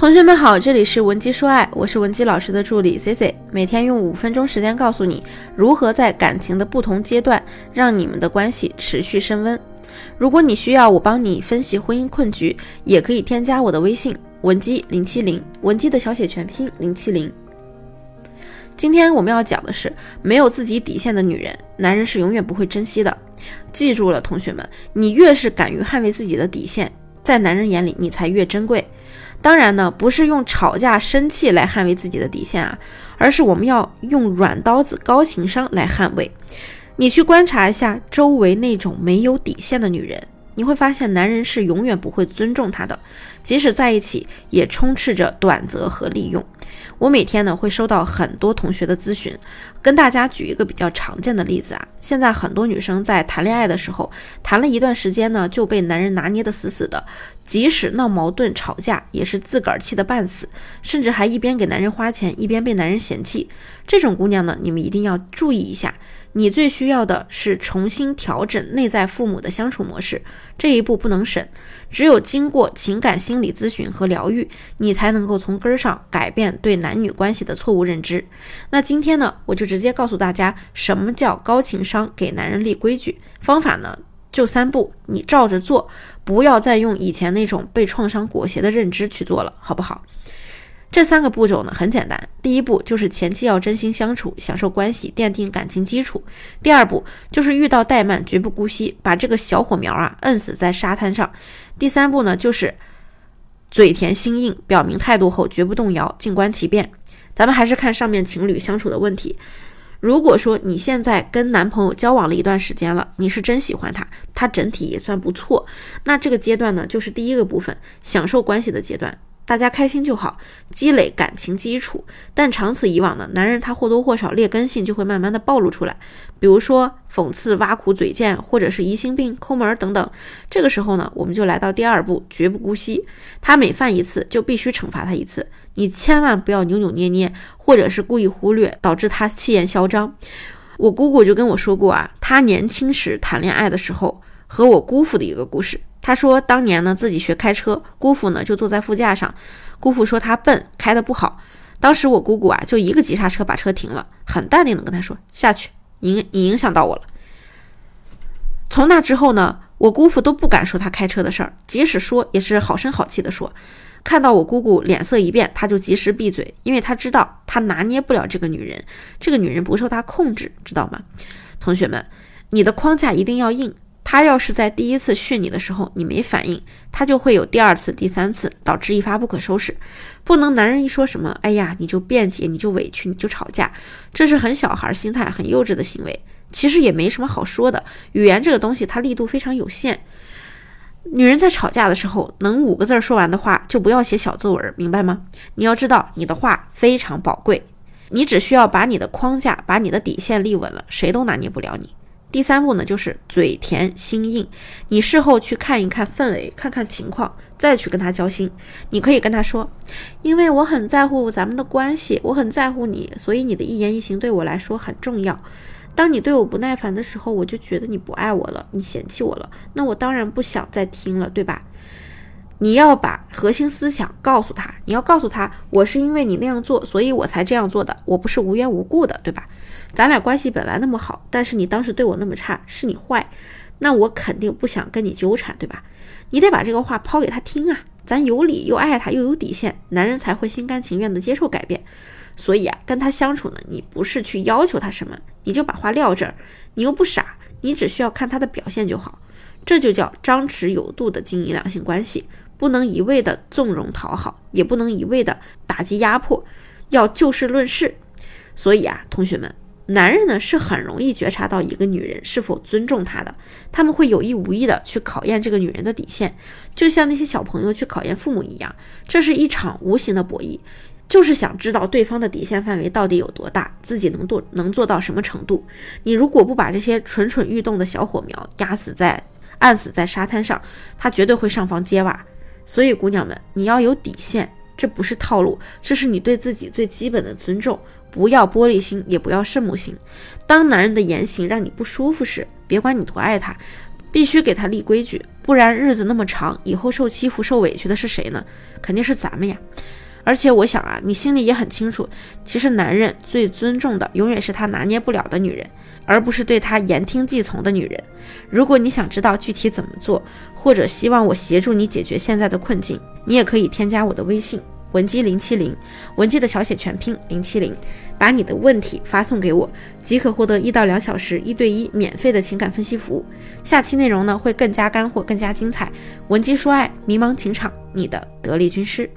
同学们好，这里是文姬说爱，我是文姬老师的助理 C C，每天用五分钟时间告诉你如何在感情的不同阶段让你们的关系持续升温。如果你需要我帮你分析婚姻困局，也可以添加我的微信文姬零七零，文姬的小写全拼零七零。今天我们要讲的是，没有自己底线的女人，男人是永远不会珍惜的。记住了，同学们，你越是敢于捍卫自己的底线，在男人眼里你才越珍贵。当然呢，不是用吵架、生气来捍卫自己的底线啊，而是我们要用软刀子、高情商来捍卫。你去观察一下周围那种没有底线的女人，你会发现男人是永远不会尊重她的，即使在一起也充斥着短则和利用。我每天呢会收到很多同学的咨询，跟大家举一个比较常见的例子啊。现在很多女生在谈恋爱的时候，谈了一段时间呢，就被男人拿捏得死死的，即使闹矛盾吵架，也是自个儿气得半死，甚至还一边给男人花钱，一边被男人嫌弃。这种姑娘呢，你们一定要注意一下。你最需要的是重新调整内在父母的相处模式，这一步不能省。只有经过情感心理咨询和疗愈，你才能够从根儿上改变对男女关系的错误认知。那今天呢，我就直接告诉大家，什么叫高情商给男人立规矩。方法呢，就三步，你照着做，不要再用以前那种被创伤裹挟的认知去做了，好不好？这三个步骤呢很简单，第一步就是前期要真心相处，享受关系，奠定感情基础。第二步就是遇到怠慢绝不姑息，把这个小火苗啊摁死在沙滩上。第三步呢就是嘴甜心硬，表明态度后绝不动摇，静观其变。咱们还是看上面情侣相处的问题。如果说你现在跟男朋友交往了一段时间了，你是真喜欢他，他整体也算不错，那这个阶段呢就是第一个部分，享受关系的阶段。大家开心就好，积累感情基础。但长此以往呢，男人他或多或少劣根性就会慢慢的暴露出来，比如说讽刺、挖苦、嘴贱，或者是疑心病、抠门等等。这个时候呢，我们就来到第二步，绝不姑息。他每犯一次，就必须惩罚他一次。你千万不要扭扭捏捏，或者是故意忽略，导致他气焰嚣张。我姑姑就跟我说过啊，她年轻时谈恋爱的时候和我姑父的一个故事。他说，当年呢自己学开车，姑父呢就坐在副驾上。姑父说他笨，开的不好。当时我姑姑啊就一个急刹车把车停了，很淡定的跟他说下去，你你影响到我了。从那之后呢，我姑父都不敢说他开车的事儿，即使说也是好声好气的说。看到我姑姑脸色一变，他就及时闭嘴，因为他知道他拿捏不了这个女人，这个女人不受他控制，知道吗？同学们，你的框架一定要硬。他要是在第一次训你的时候你没反应，他就会有第二次、第三次，导致一发不可收拾。不能男人一说什么，哎呀，你就辩解，你就委屈，你就吵架，这是很小孩心态、很幼稚的行为。其实也没什么好说的，语言这个东西它力度非常有限。女人在吵架的时候，能五个字说完的话，就不要写小作文，明白吗？你要知道，你的话非常宝贵，你只需要把你的框架、把你的底线立稳了，谁都拿捏不了你。第三步呢，就是嘴甜心硬。你事后去看一看氛围，看看情况，再去跟他交心。你可以跟他说，因为我很在乎咱们的关系，我很在乎你，所以你的一言一行对我来说很重要。当你对我不耐烦的时候，我就觉得你不爱我了，你嫌弃我了，那我当然不想再听了，对吧？你要把核心思想告诉他，你要告诉他，我是因为你那样做，所以我才这样做的，我不是无缘无故的，对吧？咱俩关系本来那么好，但是你当时对我那么差，是你坏，那我肯定不想跟你纠缠，对吧？你得把这个话抛给他听啊，咱有理又爱他又有底线，男人才会心甘情愿的接受改变。所以啊，跟他相处呢，你不是去要求他什么，你就把话撂这儿，你又不傻，你只需要看他的表现就好，这就叫张弛有度的经营两性关系。不能一味的纵容讨好，也不能一味的打击压迫，要就事论事。所以啊，同学们，男人呢是很容易觉察到一个女人是否尊重他的，他们会有意无意的去考验这个女人的底线，就像那些小朋友去考验父母一样，这是一场无形的博弈，就是想知道对方的底线范围到底有多大，自己能做能做到什么程度。你如果不把这些蠢蠢欲动的小火苗压死在按死在沙滩上，他绝对会上房揭瓦。所以，姑娘们，你要有底线，这不是套路，这是你对自己最基本的尊重。不要玻璃心，也不要圣母心。当男人的言行让你不舒服时，别管你多爱他，必须给他立规矩，不然日子那么长，以后受欺负、受委屈的是谁呢？肯定是咱们呀。而且我想啊，你心里也很清楚，其实男人最尊重的永远是他拿捏不了的女人，而不是对他言听计从的女人。如果你想知道具体怎么做，或者希望我协助你解决现在的困境，你也可以添加我的微信文姬零七零，文姬的小写全拼零七零，把你的问题发送给我，即可获得一到两小时一对一免费的情感分析服务。下期内容呢会更加干货，更加精彩。文姬说爱，迷茫情场，你的得力军师。